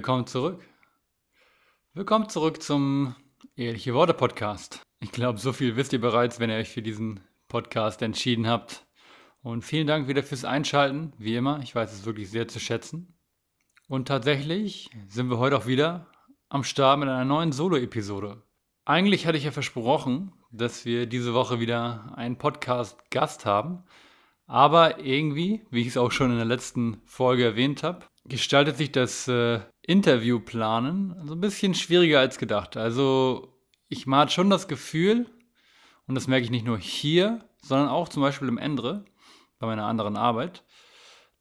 Willkommen zurück. Willkommen zurück zum Ehrliche Worte Podcast. Ich glaube, so viel wisst ihr bereits, wenn ihr euch für diesen Podcast entschieden habt. Und vielen Dank wieder fürs Einschalten, wie immer. Ich weiß es wirklich sehr zu schätzen. Und tatsächlich sind wir heute auch wieder am Start mit einer neuen Solo-Episode. Eigentlich hatte ich ja versprochen, dass wir diese Woche wieder einen Podcast-Gast haben. Aber irgendwie, wie ich es auch schon in der letzten Folge erwähnt habe, gestaltet sich das äh, Interviewplanen so ein bisschen schwieriger als gedacht. Also ich hatte schon das Gefühl, und das merke ich nicht nur hier, sondern auch zum Beispiel im Endre, bei meiner anderen Arbeit,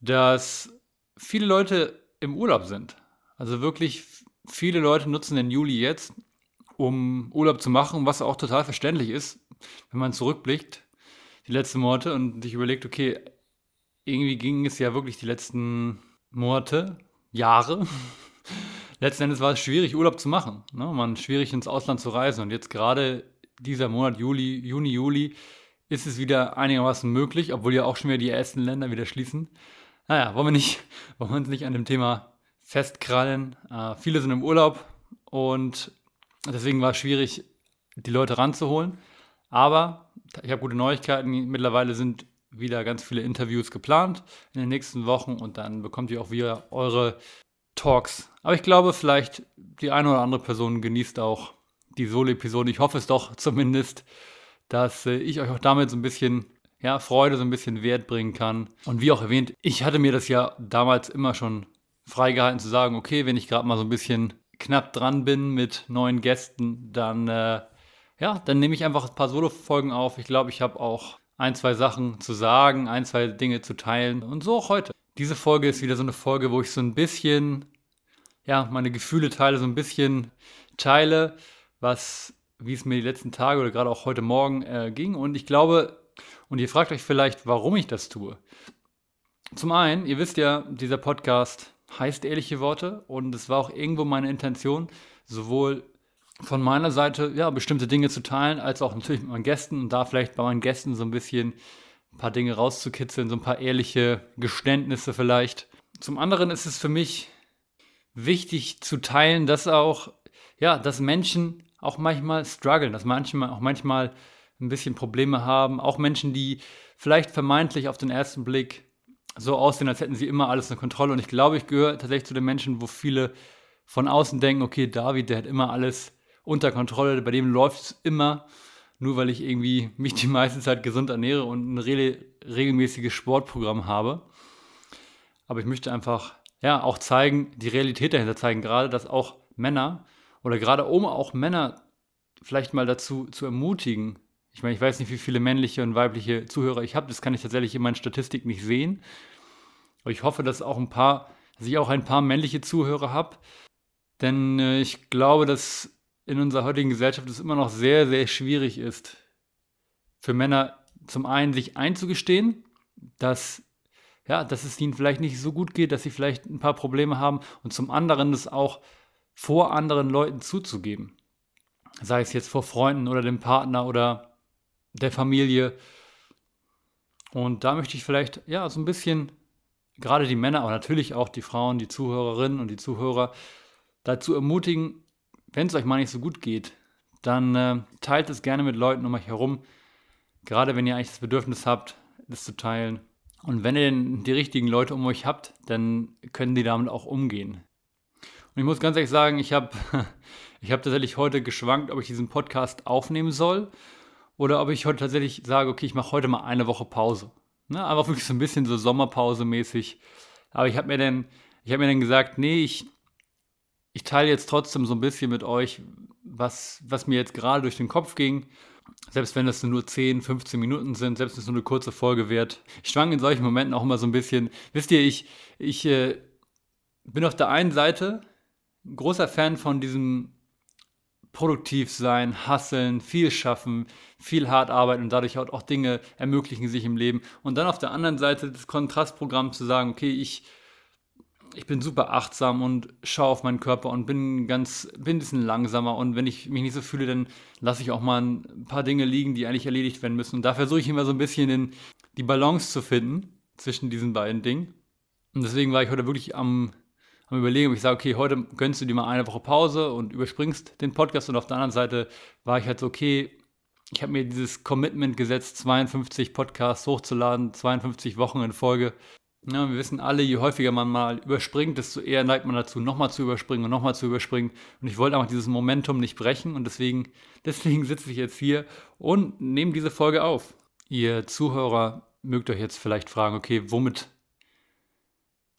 dass viele Leute im Urlaub sind. Also wirklich viele Leute nutzen den Juli jetzt, um Urlaub zu machen, was auch total verständlich ist, wenn man zurückblickt, die letzten Monate und sich überlegt, okay, irgendwie ging es ja wirklich die letzten Monate, Jahre. Letzten Endes war es schwierig, Urlaub zu machen. Ne? Man schwierig ins Ausland zu reisen. Und jetzt gerade dieser Monat, Juli, Juni, Juli, ist es wieder einigermaßen möglich, obwohl ja auch schon wieder die ersten Länder wieder schließen. Naja, wollen wir, nicht, wollen wir uns nicht an dem Thema festkrallen. Äh, viele sind im Urlaub und deswegen war es schwierig, die Leute ranzuholen. Aber ich habe gute Neuigkeiten. Mittlerweile sind wieder ganz viele Interviews geplant in den nächsten Wochen und dann bekommt ihr auch wieder eure Talks. Aber ich glaube, vielleicht die eine oder andere Person genießt auch die Solo-Episode. Ich hoffe es doch zumindest, dass äh, ich euch auch damit so ein bisschen ja, Freude, so ein bisschen Wert bringen kann. Und wie auch erwähnt, ich hatte mir das ja damals immer schon freigehalten zu sagen, okay, wenn ich gerade mal so ein bisschen knapp dran bin mit neuen Gästen, dann äh, ja, dann nehme ich einfach ein paar Solo-Folgen auf. Ich glaube, ich habe auch ein, zwei Sachen zu sagen, ein, zwei Dinge zu teilen. Und so auch heute. Diese Folge ist wieder so eine Folge, wo ich so ein bisschen, ja, meine Gefühle teile, so ein bisschen teile, was, wie es mir die letzten Tage oder gerade auch heute Morgen äh, ging. Und ich glaube, und ihr fragt euch vielleicht, warum ich das tue. Zum einen, ihr wisst ja, dieser Podcast heißt ehrliche Worte und es war auch irgendwo meine Intention, sowohl von meiner Seite, ja, bestimmte Dinge zu teilen, als auch natürlich mit meinen Gästen und da vielleicht bei meinen Gästen so ein bisschen ein paar Dinge rauszukitzeln, so ein paar ehrliche Geständnisse vielleicht. Zum anderen ist es für mich wichtig zu teilen, dass auch, ja, dass Menschen auch manchmal strugglen, dass manchmal auch manchmal ein bisschen Probleme haben, auch Menschen, die vielleicht vermeintlich auf den ersten Blick so aussehen, als hätten sie immer alles unter Kontrolle. Und ich glaube, ich gehöre tatsächlich zu den Menschen, wo viele von außen denken, okay, David, der hat immer alles unter Kontrolle, bei dem läuft es immer, nur weil ich irgendwie mich die meiste Zeit gesund ernähre und ein re regelmäßiges Sportprogramm habe. Aber ich möchte einfach, ja, auch zeigen, die Realität dahinter zeigen, gerade, dass auch Männer oder gerade um auch Männer vielleicht mal dazu zu ermutigen. Ich meine, ich weiß nicht, wie viele männliche und weibliche Zuhörer ich habe, das kann ich tatsächlich in meinen Statistiken nicht sehen. Aber ich hoffe, dass auch ein paar, dass ich auch ein paar männliche Zuhörer habe. Denn äh, ich glaube, dass in unserer heutigen Gesellschaft es immer noch sehr, sehr schwierig ist, für Männer zum einen sich einzugestehen, dass, ja, dass es ihnen vielleicht nicht so gut geht, dass sie vielleicht ein paar Probleme haben und zum anderen es auch vor anderen Leuten zuzugeben. Sei es jetzt vor Freunden oder dem Partner oder der Familie. Und da möchte ich vielleicht, ja, so ein bisschen gerade die Männer, aber natürlich auch die Frauen, die Zuhörerinnen und die Zuhörer dazu ermutigen, wenn es euch mal nicht so gut geht, dann äh, teilt es gerne mit Leuten um euch herum. Gerade wenn ihr eigentlich das Bedürfnis habt, das zu teilen. Und wenn ihr die richtigen Leute um euch habt, dann können die damit auch umgehen. Und ich muss ganz ehrlich sagen, ich habe ich hab tatsächlich heute geschwankt, ob ich diesen Podcast aufnehmen soll oder ob ich heute tatsächlich sage, okay, ich mache heute mal eine Woche Pause. Ne? Einfach wirklich so ein bisschen so Sommerpause mäßig. Aber ich habe mir dann, mir dann gesagt, nee, ich, ich teile jetzt trotzdem so ein bisschen mit euch, was, was mir jetzt gerade durch den Kopf ging. Selbst wenn das nur 10, 15 Minuten sind, selbst wenn es nur eine kurze Folge wird. Ich schwank in solchen Momenten auch immer so ein bisschen. Wisst ihr, ich, ich äh, bin auf der einen Seite ein großer Fan von diesem produktiv sein, hasseln, viel schaffen, viel hart arbeiten und dadurch auch Dinge ermöglichen sich im Leben. Und dann auf der anderen Seite das Kontrastprogramm zu sagen, okay, ich ich bin super achtsam und schaue auf meinen Körper und bin ganz, bin ein bisschen langsamer. Und wenn ich mich nicht so fühle, dann lasse ich auch mal ein paar Dinge liegen, die eigentlich erledigt werden müssen. Und da versuche ich immer so ein bisschen in, die Balance zu finden zwischen diesen beiden Dingen. Und deswegen war ich heute wirklich am am Überlegen, ob ich sage, okay, heute gönnst du dir mal eine Woche Pause und überspringst den Podcast. Und auf der anderen Seite war ich halt so, okay, ich habe mir dieses Commitment gesetzt, 52 Podcasts hochzuladen, 52 Wochen in Folge. Ja, wir wissen alle, je häufiger man mal überspringt, desto eher neigt man dazu, nochmal zu überspringen und nochmal zu überspringen. Und ich wollte einfach dieses Momentum nicht brechen und deswegen, deswegen sitze ich jetzt hier und nehme diese Folge auf. Ihr Zuhörer mögt euch jetzt vielleicht fragen, okay, womit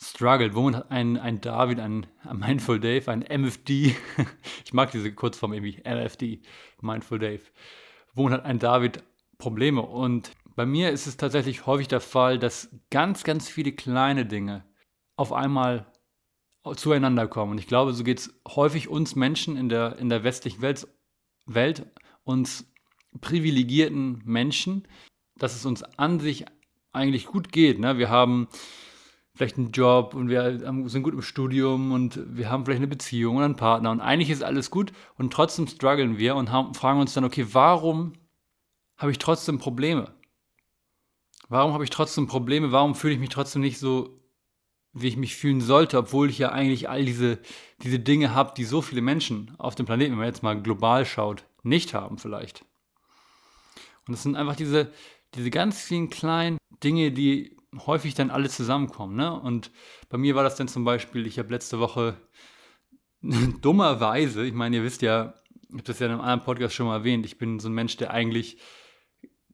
struggelt, womit hat ein, ein David, ein, ein Mindful Dave, ein MFD, ich mag diese Kurzform irgendwie, MFD, Mindful Dave, womit hat ein David Probleme? Und bei mir ist es tatsächlich häufig der Fall, dass ganz, ganz viele kleine Dinge auf einmal zueinander kommen. Und ich glaube, so geht es häufig uns Menschen in der, in der westlichen Welt, Welt, uns privilegierten Menschen, dass es uns an sich eigentlich gut geht. Ne? Wir haben vielleicht einen Job und wir sind gut im Studium und wir haben vielleicht eine Beziehung oder einen Partner und eigentlich ist alles gut und trotzdem strugglen wir und haben, fragen uns dann, okay, warum habe ich trotzdem Probleme? Warum habe ich trotzdem Probleme? Warum fühle ich mich trotzdem nicht so, wie ich mich fühlen sollte, obwohl ich ja eigentlich all diese, diese Dinge habe, die so viele Menschen auf dem Planeten, wenn man jetzt mal global schaut, nicht haben vielleicht. Und es sind einfach diese, diese ganz vielen kleinen Dinge, die häufig dann alle zusammenkommen. Ne? Und bei mir war das dann zum Beispiel, ich habe letzte Woche dummerweise, ich meine, ihr wisst ja, ich habe das ja in einem anderen Podcast schon mal erwähnt, ich bin so ein Mensch, der eigentlich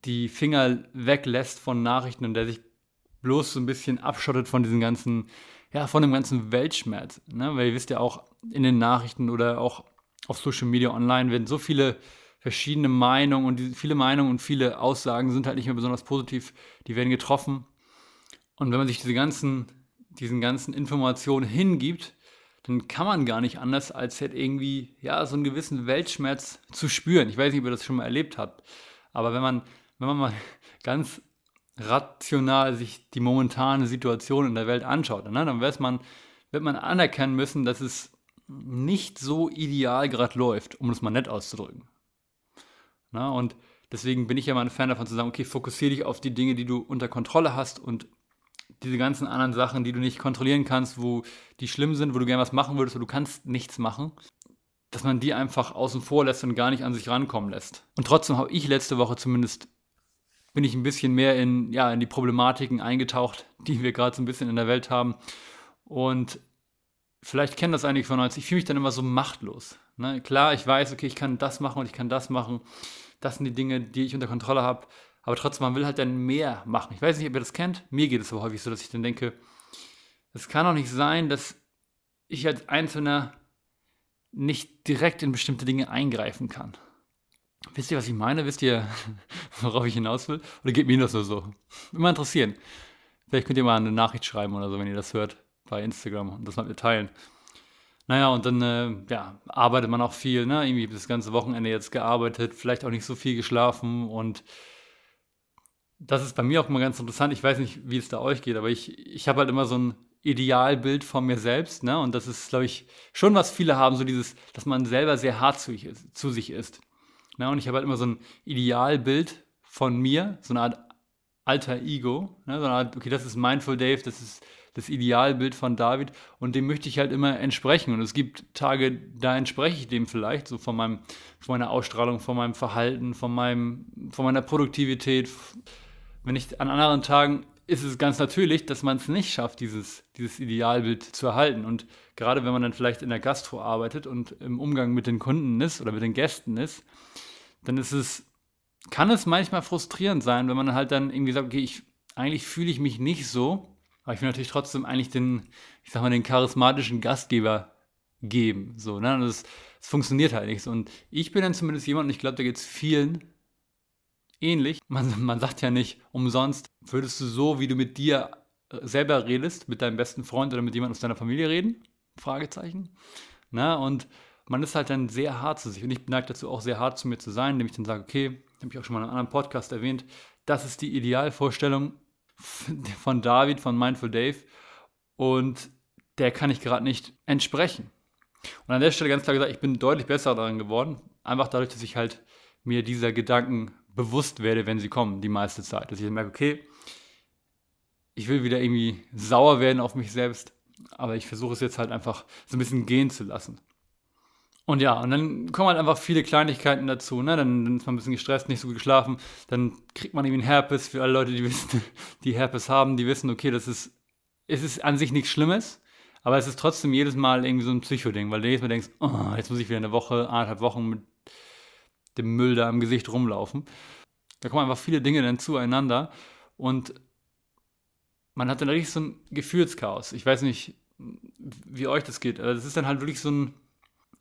die Finger weglässt von Nachrichten und der sich bloß so ein bisschen abschottet von diesen ganzen, ja, von dem ganzen Weltschmerz. Ne? Weil ihr wisst ja auch in den Nachrichten oder auch auf Social Media online werden so viele verschiedene Meinungen und viele Meinungen und viele Aussagen sind halt nicht mehr besonders positiv, die werden getroffen. Und wenn man sich diese ganzen, diesen ganzen Informationen hingibt, dann kann man gar nicht anders, als halt irgendwie, ja, so einen gewissen Weltschmerz zu spüren. Ich weiß nicht, ob ihr das schon mal erlebt habt. Aber wenn man wenn man mal ganz rational sich die momentane Situation in der Welt anschaut, ne, dann weiß man, wird man anerkennen müssen, dass es nicht so ideal gerade läuft, um es mal nett auszudrücken. Na, und deswegen bin ich ja mal ein Fan davon zu sagen, okay, fokussiere dich auf die Dinge, die du unter Kontrolle hast und diese ganzen anderen Sachen, die du nicht kontrollieren kannst, wo die schlimm sind, wo du gerne was machen würdest, wo du kannst nichts machen, dass man die einfach außen vor lässt und gar nicht an sich rankommen lässt. Und trotzdem habe ich letzte Woche zumindest bin ich ein bisschen mehr in, ja, in die Problematiken eingetaucht, die wir gerade so ein bisschen in der Welt haben. Und vielleicht kennen das einige von uns. Ich fühle mich dann immer so machtlos. Ne? Klar, ich weiß, okay, ich kann das machen und ich kann das machen. Das sind die Dinge, die ich unter Kontrolle habe. Aber trotzdem, man will halt dann mehr machen. Ich weiß nicht, ob ihr das kennt. Mir geht es aber häufig so, dass ich dann denke, es kann doch nicht sein, dass ich als Einzelner nicht direkt in bestimmte Dinge eingreifen kann. Wisst ihr, was ich meine? Wisst ihr, worauf ich hinaus will? Oder geht mir das nur so? Immer interessieren. Vielleicht könnt ihr mal eine Nachricht schreiben oder so, wenn ihr das hört bei Instagram und das mit mir teilen. Naja, und dann äh, ja, arbeitet man auch viel, ne? Irgendwie das ganze Wochenende jetzt gearbeitet, vielleicht auch nicht so viel geschlafen und das ist bei mir auch immer ganz interessant. Ich weiß nicht, wie es da euch geht, aber ich, ich habe halt immer so ein Idealbild von mir selbst, ne? Und das ist, glaube ich, schon was viele haben, so dieses, dass man selber sehr hart zu, zu sich ist. Ne? Und ich habe halt immer so ein Idealbild von mir, so eine Art alter Ego. Ne? So eine Art, okay, das ist Mindful Dave, das ist das Idealbild von David und dem möchte ich halt immer entsprechen. Und es gibt Tage, da entspreche ich dem vielleicht, so von, meinem, von meiner Ausstrahlung, von meinem Verhalten, von, meinem, von meiner Produktivität. Wenn ich an anderen Tagen ist es ganz natürlich, dass man es nicht schafft, dieses, dieses Idealbild zu erhalten. Und gerade wenn man dann vielleicht in der Gastro arbeitet und im Umgang mit den Kunden ist oder mit den Gästen ist, dann ist es, kann es manchmal frustrierend sein, wenn man halt dann irgendwie sagt, okay, ich, eigentlich fühle ich mich nicht so, aber ich will natürlich trotzdem eigentlich den, ich sag mal, den charismatischen Gastgeber geben. So, ne? Das, das funktioniert halt nicht so. Und ich bin dann zumindest jemand, und ich glaube, da geht es vielen ähnlich. Man, man sagt ja nicht umsonst, würdest du so, wie du mit dir äh, selber redest, mit deinem besten Freund oder mit jemandem aus deiner Familie reden? Fragezeichen. Na, und man ist halt dann sehr hart zu sich. Und ich neige dazu auch sehr hart zu mir zu sein, indem ich dann sage, okay, habe ich auch schon mal in einem anderen Podcast erwähnt, das ist die Idealvorstellung von David, von Mindful Dave. Und der kann ich gerade nicht entsprechen. Und an der Stelle ganz klar gesagt, ich bin deutlich besser daran geworden. Einfach dadurch, dass ich halt mir dieser Gedanken bewusst werde, wenn sie kommen, die meiste Zeit. Dass ich merke, okay, ich will wieder irgendwie sauer werden auf mich selbst aber ich versuche es jetzt halt einfach so ein bisschen gehen zu lassen. Und ja, und dann kommen halt einfach viele Kleinigkeiten dazu, ne? Dann, dann, ist man ein bisschen gestresst, nicht so gut geschlafen, dann kriegt man irgendwie einen Herpes. Für alle Leute, die wissen, die Herpes haben, die wissen, okay, das ist, es ist an sich nichts Schlimmes, aber es ist trotzdem jedes Mal irgendwie so ein Psychoding, weil du jedes Mal denkst, oh, jetzt muss ich wieder eine Woche, anderthalb Wochen mit dem Müll da im Gesicht rumlaufen. Da kommen einfach viele Dinge dann zueinander und man hat dann richtig so ein Gefühlschaos. Ich weiß nicht, wie euch das geht, aber das ist dann halt wirklich so ein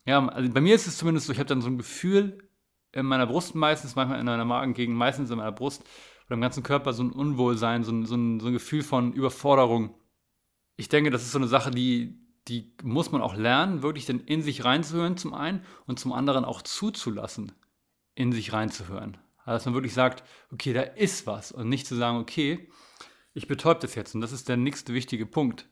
ja, also bei mir ist es zumindest so, ich habe dann so ein Gefühl in meiner Brust meistens, manchmal in meiner Magengegend, meistens in meiner Brust oder im ganzen Körper so ein Unwohlsein, so ein, so ein, so ein Gefühl von Überforderung. Ich denke, das ist so eine Sache, die, die muss man auch lernen, wirklich dann in sich reinzuhören zum einen und zum anderen auch zuzulassen, in sich reinzuhören. Also, dass man wirklich sagt, okay, da ist was und nicht zu sagen, okay, ich betäube das jetzt und das ist der nächste wichtige Punkt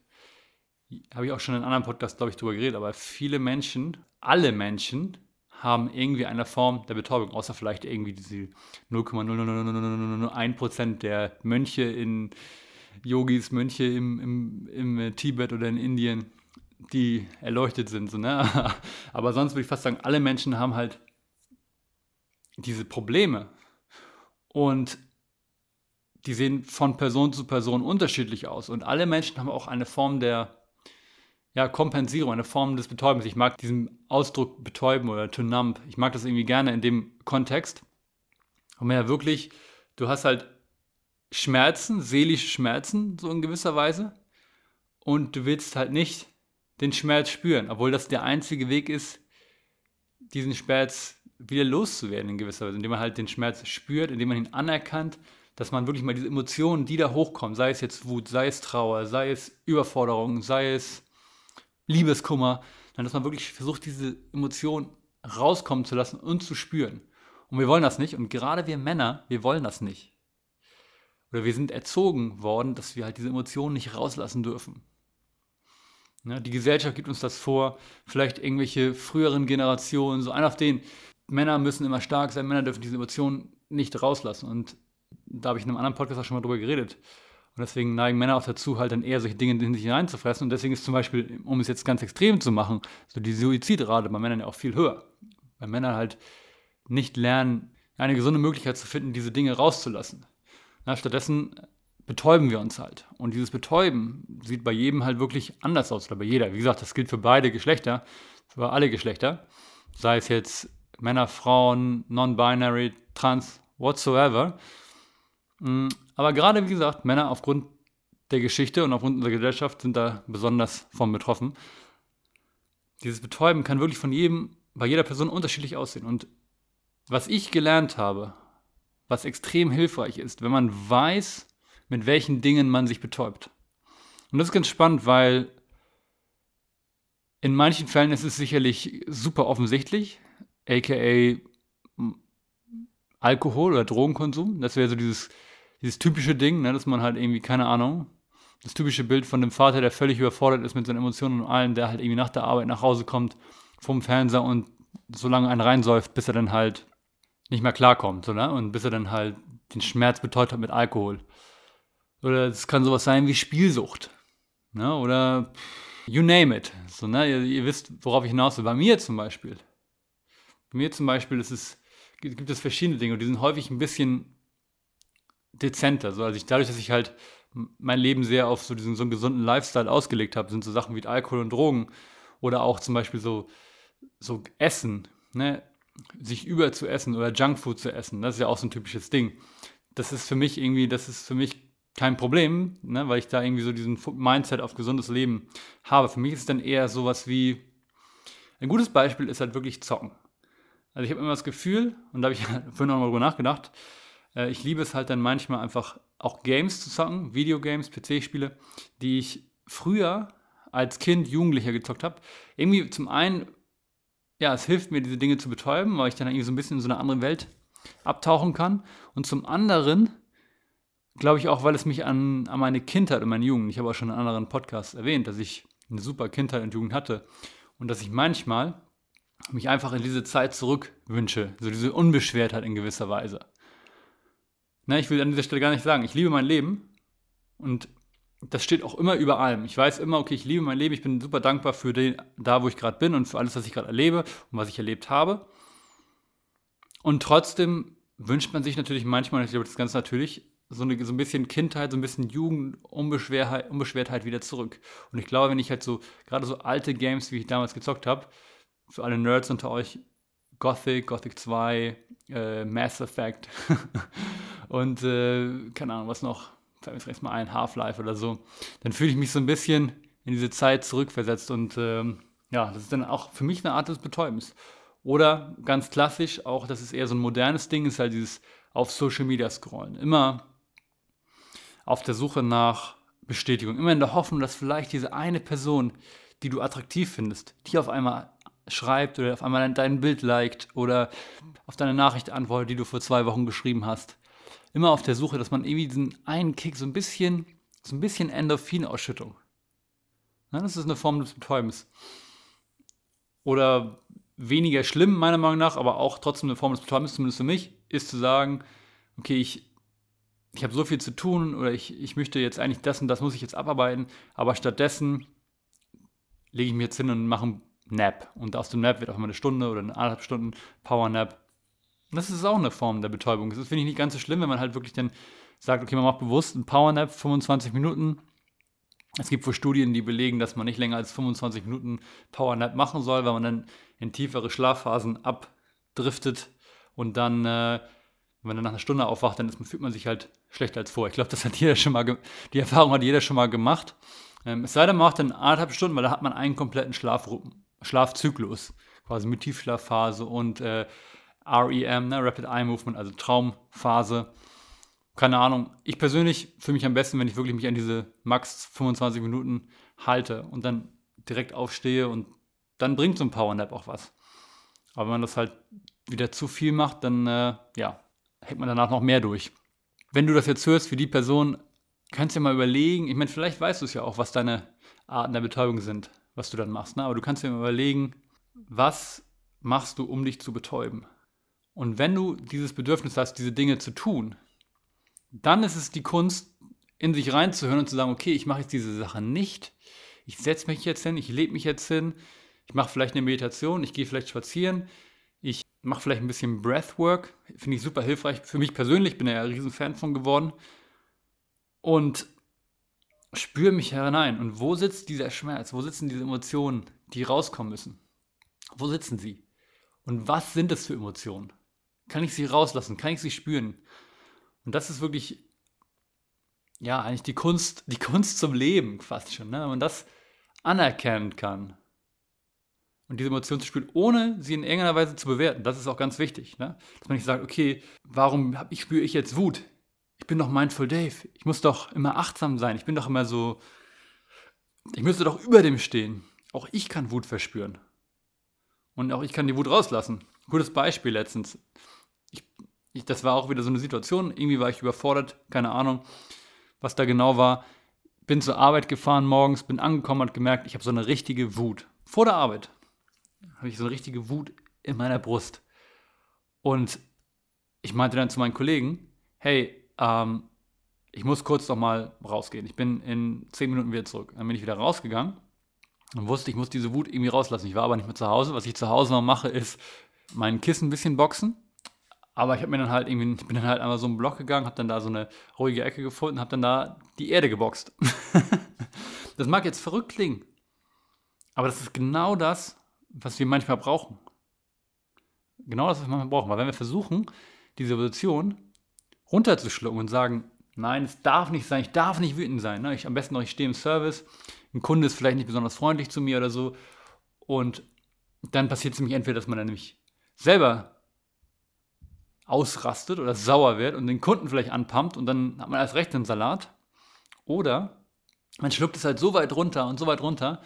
habe ich auch schon in einem anderen Podcast, glaube ich, drüber geredet, aber viele Menschen, alle Menschen, haben irgendwie eine Form der Betäubung, außer vielleicht irgendwie diese 0,00001% der Mönche in Yogis, Mönche im, im, im Tibet oder in Indien, die erleuchtet sind. So, ne? Aber sonst würde ich fast sagen, alle Menschen haben halt diese Probleme. Und die sehen von Person zu Person unterschiedlich aus. Und alle Menschen haben auch eine Form der ja, Kompensierung, eine Form des Betäubens. Ich mag diesen Ausdruck betäuben oder to numb. Ich mag das irgendwie gerne in dem Kontext. Und ja wirklich, du hast halt Schmerzen, seelische Schmerzen, so in gewisser Weise. Und du willst halt nicht den Schmerz spüren, obwohl das der einzige Weg ist, diesen Schmerz wieder loszuwerden in gewisser Weise, indem man halt den Schmerz spürt, indem man ihn anerkannt, dass man wirklich mal diese Emotionen, die da hochkommen, sei es jetzt Wut, sei es Trauer, sei es Überforderung, sei es Liebeskummer, dann dass man wirklich versucht, diese Emotionen rauskommen zu lassen und zu spüren. Und wir wollen das nicht. Und gerade wir Männer, wir wollen das nicht. Oder wir sind erzogen worden, dass wir halt diese Emotionen nicht rauslassen dürfen. Ja, die Gesellschaft gibt uns das vor, vielleicht irgendwelche früheren Generationen, so ein auf den, Männer müssen immer stark sein, Männer dürfen diese Emotionen nicht rauslassen. Und da habe ich in einem anderen Podcast auch schon mal drüber geredet. Und deswegen neigen Männer auch dazu, halt dann eher solche Dinge in sich hineinzufressen. Und deswegen ist zum Beispiel, um es jetzt ganz extrem zu machen, so die Suizidrate bei Männern ja auch viel höher. Weil Männer halt nicht lernen, eine gesunde Möglichkeit zu finden, diese Dinge rauszulassen. Na, stattdessen betäuben wir uns halt. Und dieses Betäuben sieht bei jedem halt wirklich anders aus, oder bei jeder. Wie gesagt, das gilt für beide Geschlechter, für alle Geschlechter. Sei es jetzt Männer, Frauen, non-binary, trans, whatsoever. Mm, aber gerade, wie gesagt, Männer aufgrund der Geschichte und aufgrund unserer Gesellschaft sind da besonders von betroffen. Dieses Betäuben kann wirklich von jedem, bei jeder Person unterschiedlich aussehen. Und was ich gelernt habe, was extrem hilfreich ist, wenn man weiß, mit welchen Dingen man sich betäubt. Und das ist ganz spannend, weil in manchen Fällen ist es sicherlich super offensichtlich, aka Alkohol oder Drogenkonsum. Das wäre so dieses dieses typische Ding, ne, dass man halt irgendwie, keine Ahnung, das typische Bild von dem Vater, der völlig überfordert ist mit seinen Emotionen und allem, der halt irgendwie nach der Arbeit nach Hause kommt vom Fernseher und so lange einen reinsäuft, bis er dann halt nicht mehr klarkommt, so, ne? Und bis er dann halt den Schmerz betäubt hat mit Alkohol. Oder es kann sowas sein wie Spielsucht. Ne? Oder you name it. So, ne? Ihr, ihr, wisst, worauf ich hinaus will. Bei mir zum Beispiel. Bei mir zum Beispiel ist es, gibt es verschiedene Dinge und die sind häufig ein bisschen dezenter. So. Also ich, dadurch, dass ich halt mein Leben sehr auf so diesen so einen gesunden Lifestyle ausgelegt habe, sind so Sachen wie Alkohol und Drogen oder auch zum Beispiel so, so Essen, ne? sich über zu essen oder Junkfood zu essen. Das ist ja auch so ein typisches Ding. Das ist für mich irgendwie, das ist für mich kein Problem, ne? weil ich da irgendwie so diesen Mindset auf gesundes Leben habe. Für mich ist es dann eher sowas wie, ein gutes Beispiel ist halt wirklich Zocken. Also ich habe immer das Gefühl, und da habe ich vorhin noch mal drüber nachgedacht, äh, ich liebe es halt dann manchmal einfach auch Games zu zocken, Videogames, PC-Spiele, die ich früher als Kind, Jugendlicher gezockt habe. Irgendwie zum einen, ja, es hilft mir, diese Dinge zu betäuben, weil ich dann irgendwie so ein bisschen in so eine andere Welt abtauchen kann. Und zum anderen, glaube ich auch, weil es mich an, an meine Kindheit und meine Jugend, ich habe auch schon in anderen Podcasts erwähnt, dass ich eine super Kindheit und Jugend hatte und dass ich manchmal mich einfach in diese Zeit zurückwünsche, so diese Unbeschwertheit in gewisser Weise. Na, ich will an dieser Stelle gar nicht sagen, ich liebe mein Leben und das steht auch immer über allem. Ich weiß immer, okay, ich liebe mein Leben, ich bin super dankbar für den, da, wo ich gerade bin und für alles, was ich gerade erlebe und was ich erlebt habe. Und trotzdem wünscht man sich natürlich manchmal, ich glaube, das ist ganz natürlich, so, eine, so ein bisschen Kindheit, so ein bisschen Jugend, Unbeschwertheit, Unbeschwertheit wieder zurück. Und ich glaube, wenn ich halt so, gerade so alte Games, wie ich damals gezockt habe, für alle Nerds unter euch, Gothic, Gothic 2, äh, Mass Effect und äh, keine Ahnung, was noch, fällt mir jetzt mal ein, Half-Life oder so, dann fühle ich mich so ein bisschen in diese Zeit zurückversetzt und ähm, ja, das ist dann auch für mich eine Art des Betäubens. Oder ganz klassisch, auch das ist eher so ein modernes Ding, ist halt dieses auf Social Media scrollen. Immer auf der Suche nach Bestätigung, immer in der Hoffnung, dass vielleicht diese eine Person, die du attraktiv findest, die auf einmal schreibt oder auf einmal dein Bild liked oder auf deine Nachricht antwortet, die du vor zwei Wochen geschrieben hast. Immer auf der Suche, dass man irgendwie diesen einen Kick, so ein bisschen, so ein bisschen Endorphinausschüttung. Ja, das ist eine Form des Betäubens. Oder weniger schlimm, meiner Meinung nach, aber auch trotzdem eine Form des Betäubens, zumindest für mich, ist zu sagen, okay, ich, ich habe so viel zu tun oder ich, ich möchte jetzt eigentlich das und das muss ich jetzt abarbeiten, aber stattdessen lege ich mich jetzt hin und mache einen Nap. Und aus dem Nap wird auch immer eine Stunde oder eine anderthalb Stunden Power Nap. Das ist auch eine Form der Betäubung. Das finde ich nicht ganz so schlimm, wenn man halt wirklich dann sagt, okay, man macht bewusst einen Power Nap, 25 Minuten. Es gibt wohl Studien, die belegen, dass man nicht länger als 25 Minuten Power Nap machen soll, weil man dann in tiefere Schlafphasen abdriftet und dann, äh, wenn man dann nach einer Stunde aufwacht, dann ist, fühlt man sich halt schlechter als vor. Ich glaube, das hat jeder schon mal, die Erfahrung hat jeder schon mal gemacht. Ähm, es sei denn, man macht dann anderthalb Stunden, weil da hat man einen kompletten Schlafrhythmus. Schlafzyklus, quasi mit Tiefschlafphase und äh, REM, ne, Rapid Eye Movement, also Traumphase. Keine Ahnung. Ich persönlich fühle mich am besten, wenn ich wirklich mich an diese max 25 Minuten halte und dann direkt aufstehe und dann bringt so ein Powernap auch was. Aber wenn man das halt wieder zu viel macht, dann äh, ja, hält man danach noch mehr durch. Wenn du das jetzt hörst für die Person, kannst du dir mal überlegen, ich meine, vielleicht weißt du es ja auch, was deine Arten der Betäubung sind was du dann machst. Ne? Aber du kannst dir überlegen, was machst du, um dich zu betäuben? Und wenn du dieses Bedürfnis hast, diese Dinge zu tun, dann ist es die Kunst, in sich reinzuhören und zu sagen, okay, ich mache jetzt diese Sache nicht. Ich setze mich jetzt hin, ich lebe mich jetzt hin, ich mache vielleicht eine Meditation, ich gehe vielleicht spazieren, ich mache vielleicht ein bisschen Breathwork, finde ich super hilfreich. Für mich persönlich bin ich ja ein Riesenfan von geworden. Und spüre mich hinein. Und wo sitzt dieser Schmerz? Wo sitzen diese Emotionen, die rauskommen müssen? Wo sitzen sie? Und was sind es für Emotionen? Kann ich sie rauslassen? Kann ich sie spüren? Und das ist wirklich, ja, eigentlich die Kunst, die Kunst zum Leben fast schon, ne? wenn man das anerkennen kann. Und diese Emotionen zu spüren, ohne sie in irgendeiner Weise zu bewerten. Das ist auch ganz wichtig. Ne? Dass man nicht sagt, okay, warum spüre ich jetzt Wut? Ich bin doch Mindful Dave. Ich muss doch immer achtsam sein. Ich bin doch immer so. Ich müsste doch über dem stehen. Auch ich kann Wut verspüren. Und auch ich kann die Wut rauslassen. Gutes Beispiel letztens. Ich, ich, das war auch wieder so eine Situation. Irgendwie war ich überfordert. Keine Ahnung, was da genau war. Bin zur Arbeit gefahren morgens, bin angekommen und gemerkt, ich habe so eine richtige Wut. Vor der Arbeit habe ich so eine richtige Wut in meiner Brust. Und ich meinte dann zu meinen Kollegen, hey, ähm, ich muss kurz noch mal rausgehen. Ich bin in zehn Minuten wieder zurück. Dann bin ich wieder rausgegangen und wusste, ich muss diese Wut irgendwie rauslassen. Ich war aber nicht mehr zu Hause. Was ich zu Hause noch mache, ist mein Kissen ein bisschen boxen. Aber ich habe mir dann halt irgendwie, ich bin dann halt einmal so einen Block gegangen, habe dann da so eine ruhige Ecke gefunden, habe dann da die Erde geboxt. das mag jetzt verrückt klingen, aber das ist genau das, was wir manchmal brauchen. Genau das, was wir manchmal brauchen. Weil wenn wir versuchen, diese Evolution runterzuschlucken und sagen, nein, es darf nicht sein, ich darf nicht wütend sein. Ne? Ich, am besten noch, ich stehe im Service, ein Kunde ist vielleicht nicht besonders freundlich zu mir oder so. Und dann passiert es nämlich entweder, dass man dann nämlich selber ausrastet oder sauer wird und den Kunden vielleicht anpumpt und dann hat man erst recht einen Salat. Oder man schluckt es halt so weit runter und so weit runter.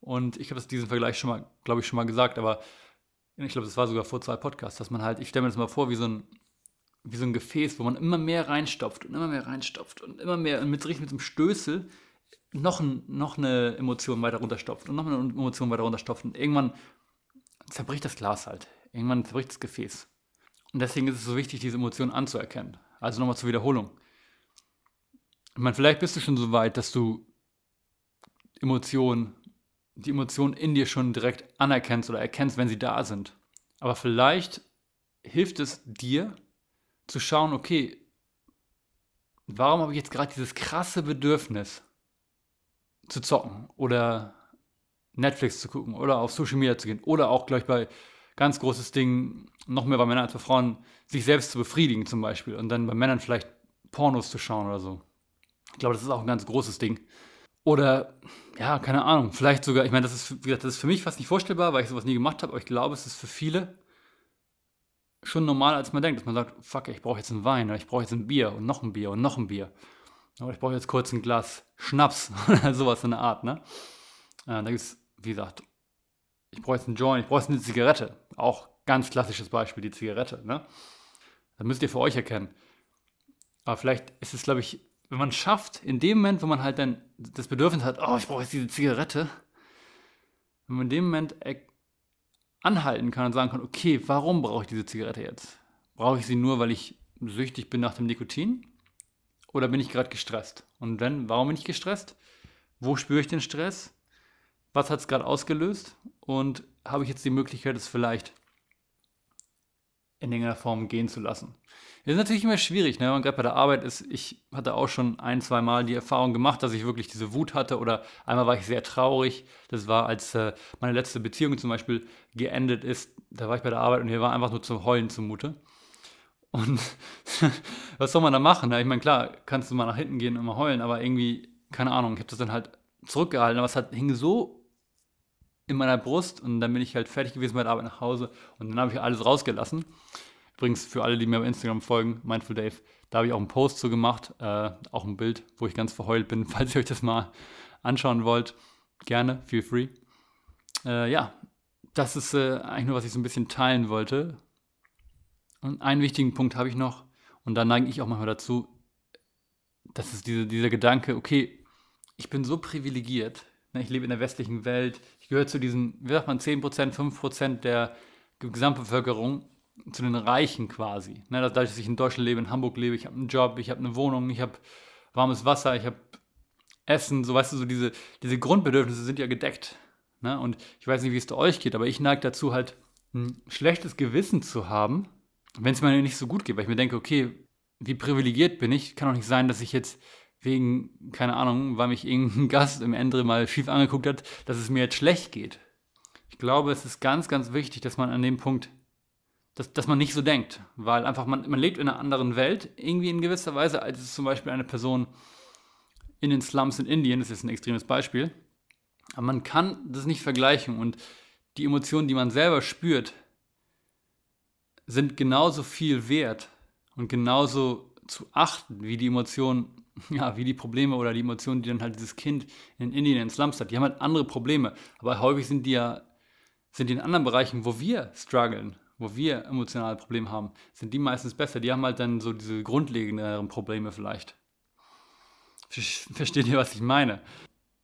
Und ich habe diesen Vergleich schon mal, glaube ich, schon mal gesagt, aber ich glaube, das war sogar vor zwei Podcasts, dass man halt, ich stelle mir das mal vor, wie so ein wie so ein Gefäß, wo man immer mehr reinstopft und immer mehr reinstopft und immer mehr und mit, mit so einem Stößel noch, ein, noch eine Emotion weiter runterstopft und noch eine Emotion weiter runterstopft und irgendwann zerbricht das Glas halt. Irgendwann zerbricht das Gefäß. Und deswegen ist es so wichtig, diese Emotionen anzuerkennen. Also nochmal zur Wiederholung. ich meine, vielleicht bist du schon so weit, dass du Emotionen, die Emotionen in dir schon direkt anerkennst oder erkennst, wenn sie da sind. Aber vielleicht hilft es dir zu schauen, okay, warum habe ich jetzt gerade dieses krasse Bedürfnis zu zocken oder Netflix zu gucken oder auf Social Media zu gehen oder auch gleich bei ganz großes Ding, noch mehr bei Männern als bei Frauen, sich selbst zu befriedigen zum Beispiel und dann bei Männern vielleicht Pornos zu schauen oder so. Ich glaube, das ist auch ein ganz großes Ding. Oder, ja, keine Ahnung, vielleicht sogar, ich meine, das ist, wie gesagt, das ist für mich fast nicht vorstellbar, weil ich sowas nie gemacht habe, aber ich glaube, es ist für viele schon normal, als man denkt, dass man sagt, fuck, ich brauche jetzt einen Wein oder ich brauche jetzt ein Bier und noch ein Bier und noch ein Bier. Oder ich brauche jetzt kurz ein Glas Schnaps oder sowas in der Art, ne? Äh, da gibt es, wie gesagt, ich brauche jetzt einen Joint, ich brauche jetzt eine Zigarette. Auch ganz klassisches Beispiel, die Zigarette, ne? Das müsst ihr für euch erkennen. Aber vielleicht ist es, glaube ich, wenn man es schafft, in dem Moment, wo man halt dann das Bedürfnis hat, oh, ich brauche jetzt diese Zigarette, wenn man in dem Moment anhalten kann und sagen kann, okay, warum brauche ich diese Zigarette jetzt? Brauche ich sie nur, weil ich süchtig bin nach dem Nikotin? Oder bin ich gerade gestresst? Und wenn, warum bin ich gestresst? Wo spüre ich den Stress? Was hat es gerade ausgelöst? Und habe ich jetzt die Möglichkeit, es vielleicht in irgendeiner Form gehen zu lassen? Das ist natürlich immer schwierig, ne? man gerade bei der Arbeit ist. Ich hatte auch schon ein, zwei Mal die Erfahrung gemacht, dass ich wirklich diese Wut hatte oder einmal war ich sehr traurig. Das war, als äh, meine letzte Beziehung zum Beispiel geendet ist. Da war ich bei der Arbeit und hier war einfach nur zum Heulen zumute. Und was soll man da machen? Ne? Ich meine, klar, kannst du mal nach hinten gehen und mal heulen, aber irgendwie, keine Ahnung, ich habe das dann halt zurückgehalten, aber es hat, hing so in meiner Brust und dann bin ich halt fertig gewesen bei der Arbeit nach Hause und dann habe ich alles rausgelassen. Übrigens, für alle, die mir auf Instagram folgen, Mindful Dave, da habe ich auch einen Post zu gemacht, äh, auch ein Bild, wo ich ganz verheult bin. Falls ihr euch das mal anschauen wollt, gerne, feel free. Äh, ja, das ist äh, eigentlich nur, was ich so ein bisschen teilen wollte. Und einen wichtigen Punkt habe ich noch, und da neige ich auch manchmal dazu, das ist diese, dieser Gedanke, okay, ich bin so privilegiert, ne, ich lebe in der westlichen Welt, ich gehöre zu diesen, wie sagt man, 10%, 5% der Gesamtbevölkerung zu den Reichen quasi. Ne, dadurch, dass ich in Deutschland lebe, in Hamburg lebe, ich habe einen Job, ich habe eine Wohnung, ich habe warmes Wasser, ich habe Essen, so weißt du, so diese, diese Grundbedürfnisse sind ja gedeckt. Ne? Und ich weiß nicht, wie es euch geht, aber ich neige dazu halt ein schlechtes Gewissen zu haben, wenn es mir nicht so gut geht, weil ich mir denke, okay, wie privilegiert bin ich? Kann doch nicht sein, dass ich jetzt wegen, keine Ahnung, weil mich irgendein Gast im Ende mal schief angeguckt hat, dass es mir jetzt schlecht geht. Ich glaube, es ist ganz, ganz wichtig, dass man an dem Punkt dass, dass man nicht so denkt, weil einfach man, man lebt in einer anderen Welt, irgendwie in gewisser Weise, als es zum Beispiel eine Person in den Slums in Indien, das ist ein extremes Beispiel, aber man kann das nicht vergleichen und die Emotionen, die man selber spürt, sind genauso viel wert und genauso zu achten, wie die Emotionen, ja, wie die Probleme oder die Emotionen, die dann halt dieses Kind in Indien in Slums hat. Die haben halt andere Probleme, aber häufig sind die ja, sind die in anderen Bereichen, wo wir strugglen wo wir emotionale Probleme haben, sind die meistens besser. Die haben halt dann so diese grundlegenderen Probleme vielleicht. Versteht ihr, was ich meine?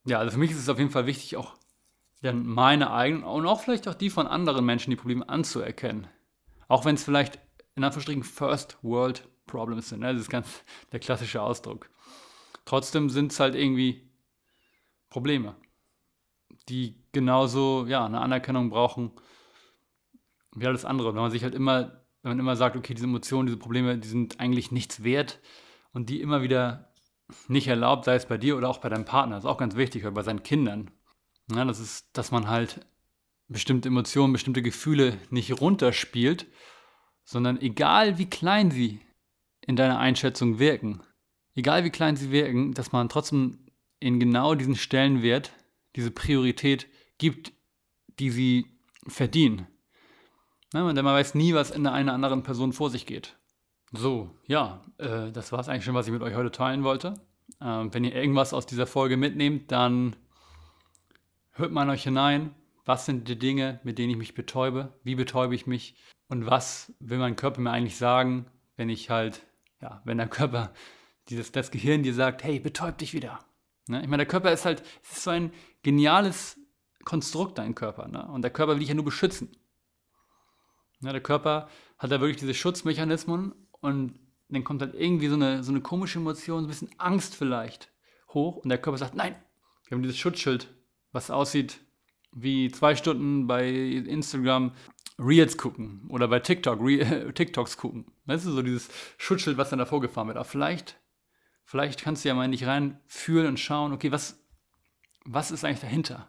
Ja, also für mich ist es auf jeden Fall wichtig, auch dann meine eigenen und auch vielleicht auch die von anderen Menschen die Probleme anzuerkennen. Auch wenn es vielleicht in Anführungsstrichen First World Problems sind. Ne? Das ist ganz der klassische Ausdruck. Trotzdem sind es halt irgendwie Probleme, die genauso ja, eine Anerkennung brauchen wie alles andere. Wenn man sich halt immer, wenn man immer sagt, okay, diese Emotionen, diese Probleme, die sind eigentlich nichts wert und die immer wieder nicht erlaubt, sei es bei dir oder auch bei deinem Partner, das ist auch ganz wichtig, oder bei seinen Kindern. Ja, das ist, dass man halt bestimmte Emotionen, bestimmte Gefühle nicht runterspielt, sondern egal wie klein sie in deiner Einschätzung wirken, egal wie klein sie wirken, dass man trotzdem in genau diesen Stellenwert, diese Priorität gibt, die sie verdienen. Ne, denn man weiß nie, was in einer anderen Person vor sich geht. So, ja, äh, das war es eigentlich schon, was ich mit euch heute teilen wollte. Äh, wenn ihr irgendwas aus dieser Folge mitnehmt, dann hört mal in euch hinein. Was sind die Dinge, mit denen ich mich betäube? Wie betäube ich mich? Und was will mein Körper mir eigentlich sagen, wenn ich halt, ja, wenn der Körper, dieses, das Gehirn dir sagt, hey, betäub dich wieder. Ne? Ich meine, der Körper ist halt, es ist so ein geniales Konstrukt, dein Körper. Ne? Und der Körper will dich ja nur beschützen. Ja, der Körper hat da wirklich diese Schutzmechanismen und dann kommt halt irgendwie so eine, so eine komische Emotion, so ein bisschen Angst vielleicht hoch und der Körper sagt, nein, wir haben dieses Schutzschild, was aussieht wie zwei Stunden bei Instagram Reels gucken oder bei TikTok, Re TikToks gucken. Weißt du, so dieses Schutzschild, was dann davor gefahren wird. Aber vielleicht, vielleicht kannst du ja mal in dich rein fühlen und schauen, okay, was, was ist eigentlich dahinter?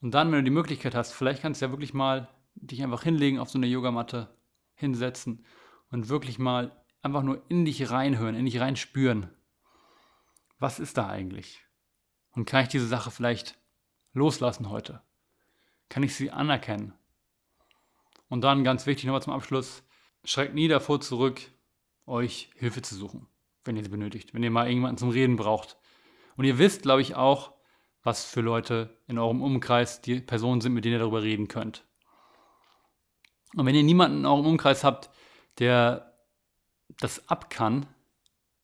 Und dann, wenn du die Möglichkeit hast, vielleicht kannst du ja wirklich mal dich einfach hinlegen auf so eine Yogamatte, hinsetzen und wirklich mal einfach nur in dich reinhören, in dich reinspüren. Was ist da eigentlich? Und kann ich diese Sache vielleicht loslassen heute? Kann ich sie anerkennen? Und dann ganz wichtig nochmal zum Abschluss, schreckt nie davor zurück, euch Hilfe zu suchen, wenn ihr sie benötigt, wenn ihr mal irgendjemanden zum Reden braucht. Und ihr wisst, glaube ich, auch, was für Leute in eurem Umkreis die Personen sind, mit denen ihr darüber reden könnt. Und wenn ihr niemanden in eurem Umkreis habt, der das ab kann,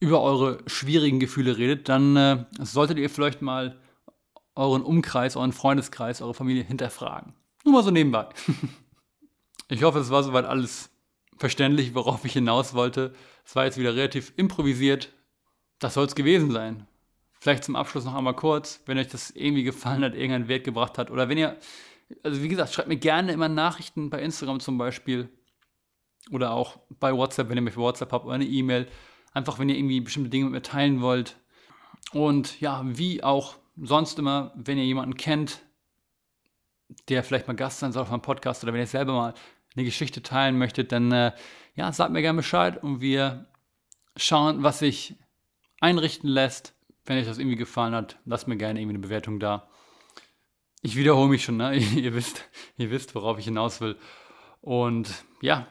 über eure schwierigen Gefühle redet, dann äh, solltet ihr vielleicht mal euren Umkreis, euren Freundeskreis, eure Familie hinterfragen. Nur mal so nebenbei. ich hoffe, es war soweit alles verständlich, worauf ich hinaus wollte. Es war jetzt wieder relativ improvisiert. Das soll es gewesen sein. Vielleicht zum Abschluss noch einmal kurz, wenn euch das irgendwie gefallen hat, irgendeinen Wert gebracht hat oder wenn ihr also wie gesagt, schreibt mir gerne immer Nachrichten bei Instagram zum Beispiel oder auch bei WhatsApp, wenn ihr mich für WhatsApp habt oder eine E-Mail. Einfach, wenn ihr irgendwie bestimmte Dinge mit mir teilen wollt. Und ja, wie auch sonst immer, wenn ihr jemanden kennt, der vielleicht mal Gast sein soll auf einem Podcast oder wenn ihr selber mal eine Geschichte teilen möchtet, dann äh, ja, sagt mir gerne Bescheid und wir schauen, was sich einrichten lässt. Wenn euch das irgendwie gefallen hat, lasst mir gerne irgendwie eine Bewertung da. Ich wiederhole mich schon, ne? ihr, wisst, ihr wisst, worauf ich hinaus will. Und ja,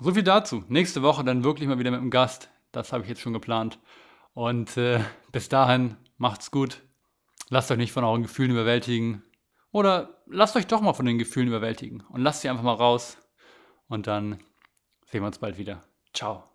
so viel dazu. Nächste Woche dann wirklich mal wieder mit einem Gast. Das habe ich jetzt schon geplant. Und äh, bis dahin, macht's gut. Lasst euch nicht von euren Gefühlen überwältigen. Oder lasst euch doch mal von den Gefühlen überwältigen. Und lasst sie einfach mal raus. Und dann sehen wir uns bald wieder. Ciao.